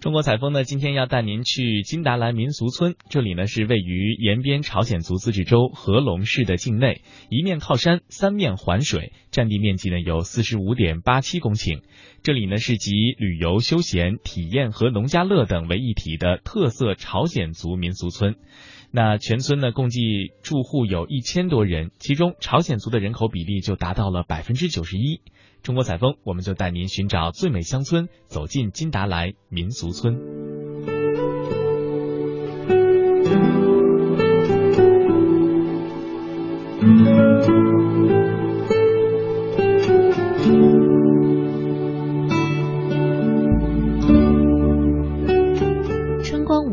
中国采风呢，今天要带您去金达莱民俗村，这里呢是位于延边朝鲜族自治州合龙市的境内，一面靠山，三面环水，占地面积呢有四十五点八七公顷。这里呢是集旅游、休闲、体验和农家乐等为一体的特色朝鲜族民俗村。那全村呢共计住户有一千多人，其中朝鲜族的人口比例就达到了百分之九十一。中国采风，我们就带您寻找最美乡村，走进金达莱民俗村。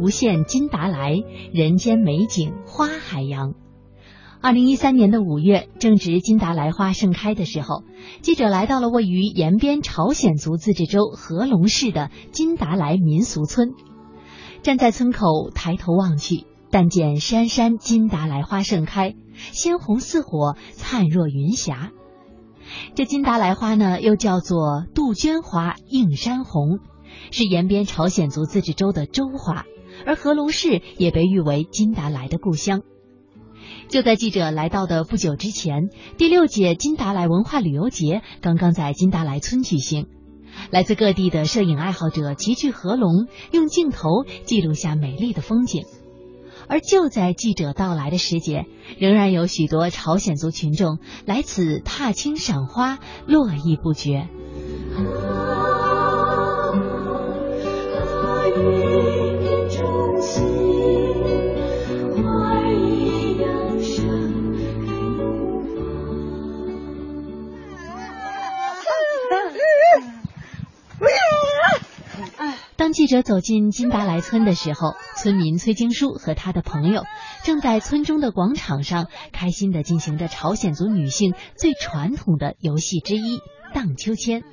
无限，金达莱，人间美景花海洋。二零一三年的五月，正值金达莱花盛开的时候，记者来到了位于延边朝鲜族自治州合龙市的金达莱民俗村。站在村口抬头望去，但见山山金达莱花盛开，鲜红似火，灿若云霞。这金达莱花呢，又叫做杜鹃花、映山红，是延边朝鲜族自治州的州花，而合龙市也被誉为金达莱的故乡。就在记者来到的不久之前，第六届金达莱文化旅游节刚刚在金达莱村举行。来自各地的摄影爱好者齐聚合龙，用镜头记录下美丽的风景。而就在记者到来的时节，仍然有许多朝鲜族群众来此踏青赏花，络绎不绝。记者走进金达莱村的时候，村民崔京书和他的朋友正在村中的广场上开心的进行着朝鲜族女性最传统的游戏之一荡秋千。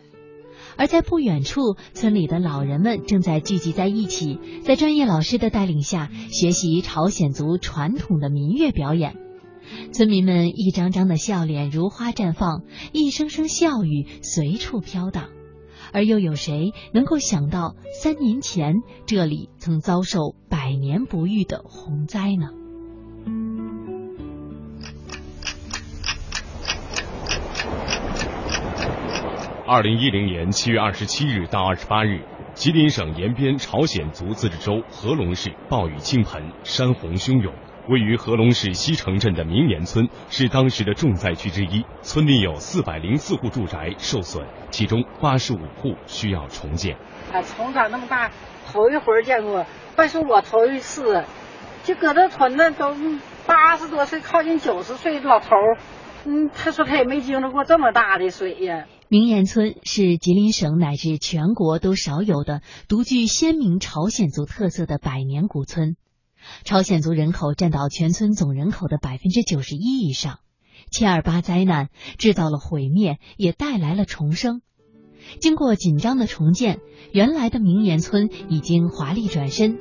而在不远处，村里的老人们正在聚集在一起，在专业老师的带领下学习朝鲜族传统的民乐表演。村民们一张张的笑脸如花绽放，一声声笑语随处飘荡。而又有谁能够想到，三年前这里曾遭受百年不遇的洪灾呢？二零一零年七月二十七日到二十八日，吉林省延边朝鲜族自治州合龙市暴雨倾盆，山洪汹涌。位于合龙市西城镇的明岩村是当时的重灾区之一，村里有四百零四户住宅受损，其中八十五户需要重建。啊，从长那么大，头一回见过，但是我头一次，就搁这屯子都八十多岁，靠近九十岁的老头嗯，他说他也没经历过这么大的水呀。明岩村是吉林省乃至全国都少有的独具鲜明朝鲜族特色的百年古村。朝鲜族人口占到全村总人口的百分之九十一以上，七二八灾难制造了毁灭，也带来了重生。经过紧张的重建，原来的明岩村已经华丽转身。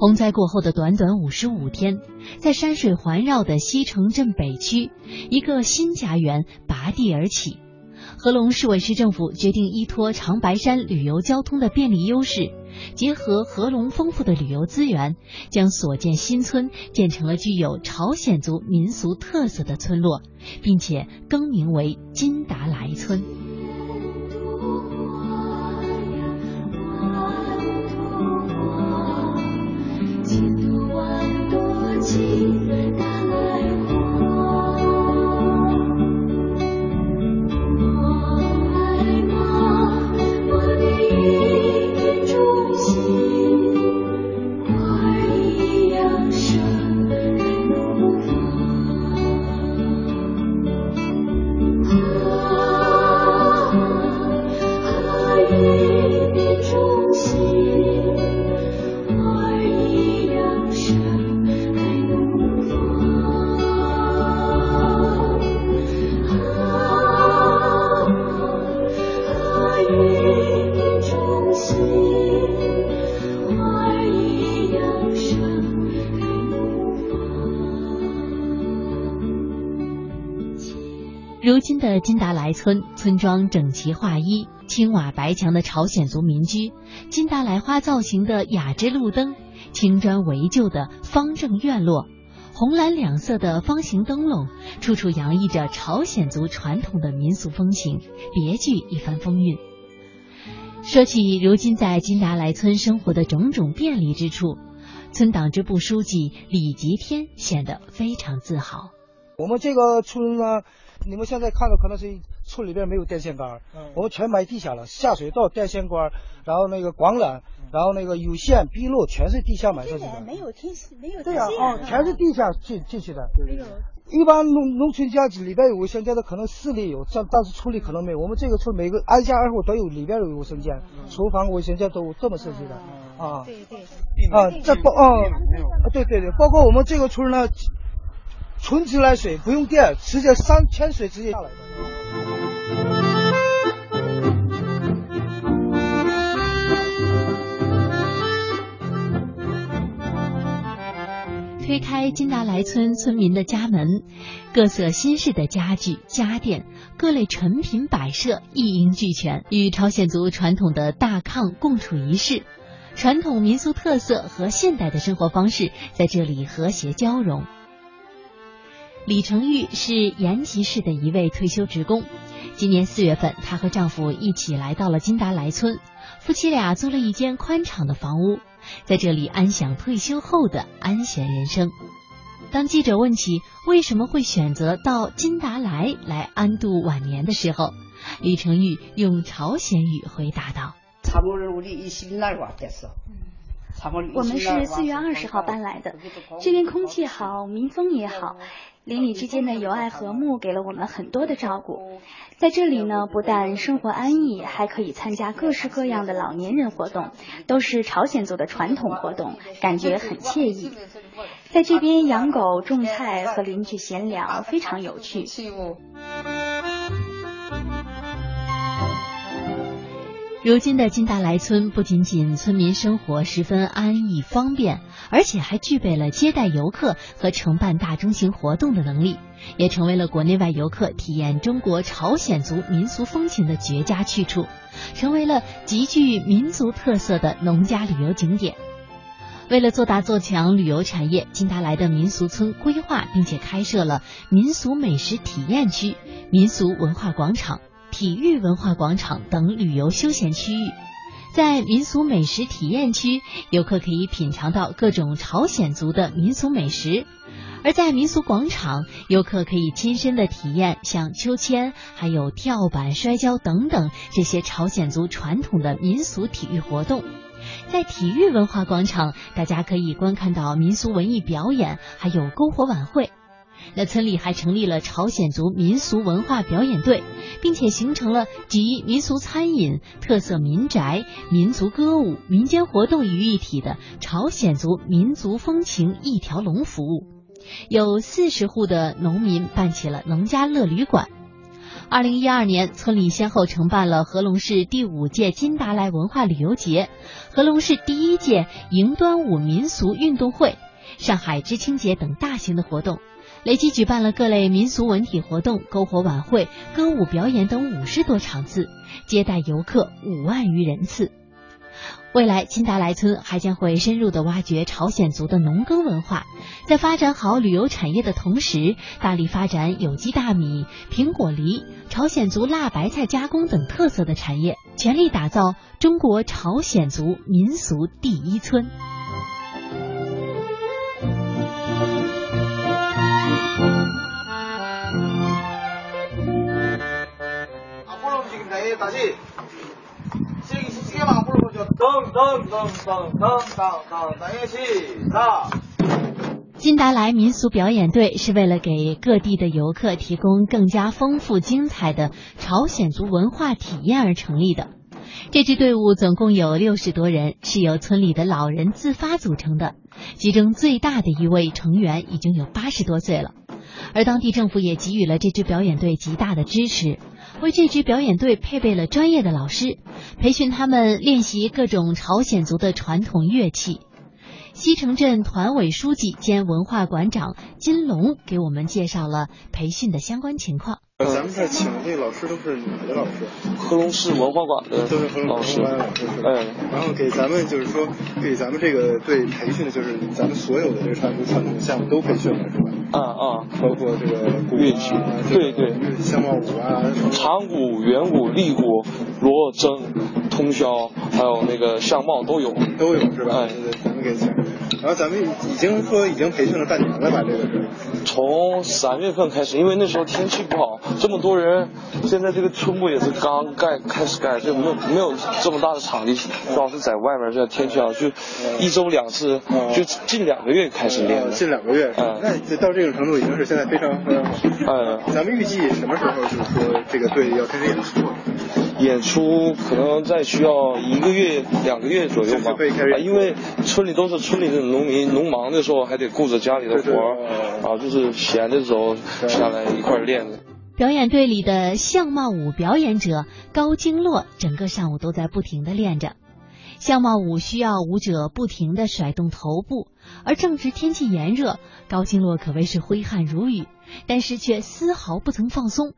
洪灾过后的短短五十五天，在山水环绕的西城镇北区，一个新家园拔地而起。合隆市委市政府决定依托长白山旅游交通的便利优势，结合合隆丰富的旅游资源，将所建新村建成了具有朝鲜族民俗特色的村落，并且更名为金达莱村。情。的金达莱村，村庄整齐划一，青瓦白墙的朝鲜族民居，金达莱花造型的雅致路灯，青砖围就的方正院落，红蓝两色的方形灯笼，处处洋溢着朝鲜族传统的民俗风情，别具一番风韵。说起如今在金达莱村生活的种种便利之处，村党支部书记李吉天显得非常自豪。我们这个村呢，你们现在看到可能是村里边没有电线杆，嗯，我们全埋地下了，下水道、电线杆，然后那个管缆，然后那个有线、闭路，全是地下埋上去的。没有天，没有对啊，哦，全是地下进进去的。没有。一般农农村家里边有卫生间的，可能市里有，但但是村里可能没有。我们这个村每个挨家挨户都有，里边有卫生间，厨房、卫生间都这么设计的。啊，对对。啊，这包啊，对对对，包括我们这个村呢。纯自来水不用电，直接三千水直接下来的。推开金达莱村村民的家门，各色新式的家具家电、各类成品摆设一应俱全，与朝鲜族传统的大炕共处一室，传统民俗特色和现代的生活方式在这里和谐交融。李成玉是延吉市的一位退休职工。今年四月份，她和丈夫一起来到了金达莱村，夫妻俩租了一间宽敞的房屋，在这里安享退休后的安闲人生。当记者问起为什么会选择到金达莱来安度晚年的时候，李成玉用朝鲜语回答道：“我们是四月二十号搬来的，这边空气好，民风也好。”邻里之间的友爱和睦给了我们很多的照顾，在这里呢，不但生活安逸，还可以参加各式各样的老年人活动，都是朝鲜族的传统活动，感觉很惬意。在这边养狗、种菜，和邻居闲聊，非常有趣。如今的金达莱村不仅仅村民生活十分安逸方便，而且还具备了接待游客和承办大中型活动的能力，也成为了国内外游客体验中国朝鲜族民俗风情的绝佳去处，成为了极具民族特色的农家旅游景点。为了做大做强旅游产业，金达莱的民俗村规划并且开设了民俗美食体验区、民俗文化广场。体育文化广场等旅游休闲区域，在民俗美食体验区，游客可以品尝到各种朝鲜族的民俗美食；而在民俗广场，游客可以亲身的体验像秋千、还有跳板、摔跤等等这些朝鲜族传统的民俗体育活动。在体育文化广场，大家可以观看到民俗文艺表演，还有篝火晚会。那村里还成立了朝鲜族民俗文化表演队，并且形成了集民俗餐饮、特色民宅、民族歌舞、民间活动于一体的朝鲜族民族风情一条龙服务。有四十户的农民办起了农家乐旅馆。二零一二年，村里先后承办了合隆市第五届金达莱文化旅游节、合隆市第一届迎端午民俗运动会、上海知青节等大型的活动。累计举办了各类民俗文体活动、篝火晚会、歌舞表演等五十多场次，接待游客五万余人次。未来，金达莱村还将会深入的挖掘朝鲜族的农耕文化，在发展好旅游产业的同时，大力发展有机大米、苹果梨、朝鲜族辣白菜加工等特色的产业，全力打造中国朝鲜族民俗第一村。咚咚咚咚咚咚，咱乐器到。金达莱民俗表演队是为了给各地的游客提供更加丰富精彩的朝鲜族文化体验而成立的。这支队伍总共有六十多人，是由村里的老人自发组成的，其中最大的一位成员已经有八十多岁了。而当地政府也给予了这支表演队极大的支持，为这支表演队配备了专业的老师，培训他们练习各种朝鲜族的传统乐器。西城镇团委书记兼文化馆长金龙给我们介绍了培训的相关情况。咱们这请的这老师都是哪的老师？合龙市文化馆的都是合龙老师。哎，然后给咱们就是说，给咱们这个对培训的，就是咱们所有的这个传统传统项目都培训了，是吧？啊啊，包括这个鼓乐器啊，对对，相貌舞啊，长鼓、圆鼓、立鼓、罗筝、通宵，还有那个相貌都有，都有是吧？哎，对对，咱们给请。然后咱们已经说已经培训了半年了吧？这个是。从三月份开始，因为那时候天气不好，这么多人，现在这个村部也是刚盖开始盖，就没有没有这么大的场地，主要是在外面，这天气好，就一周两次，就近两个月开始练的。近两个月，嗯，那到这种程度已经是现在非常非常好。嗯，咱们预计什么时候就是说这个队要开始演出？演出可能再需要一个月、两个月左右吧，啊，因为村里都是村里的农民，农忙的时候还得顾着家里的活儿，啊，就是闲的时候下来一块练的。表演队里的相貌舞表演者高经络，整个上午都在不停的练着。相貌舞需要舞者不停的甩动头部，而正值天气炎热，高经络可谓是挥汗如雨，但是却丝毫不曾放松。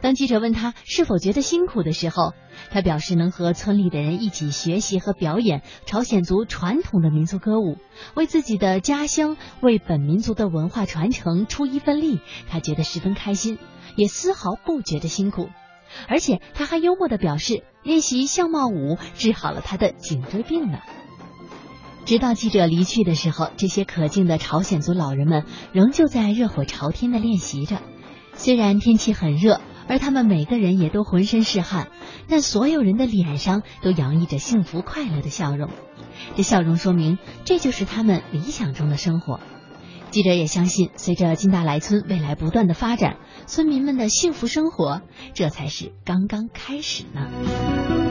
当记者问他是否觉得辛苦的时候，他表示能和村里的人一起学习和表演朝鲜族传统的民族歌舞，为自己的家乡、为本民族的文化传承出一份力，他觉得十分开心，也丝毫不觉得辛苦。而且他还幽默地表示，练习相貌舞治好了他的颈椎病呢。直到记者离去的时候，这些可敬的朝鲜族老人们仍旧在热火朝天地练习着。虽然天气很热，而他们每个人也都浑身是汗，但所有人的脸上都洋溢着幸福快乐的笑容。这笑容说明，这就是他们理想中的生活。记者也相信，随着金大来村未来不断的发展，村民们的幸福生活这才是刚刚开始呢。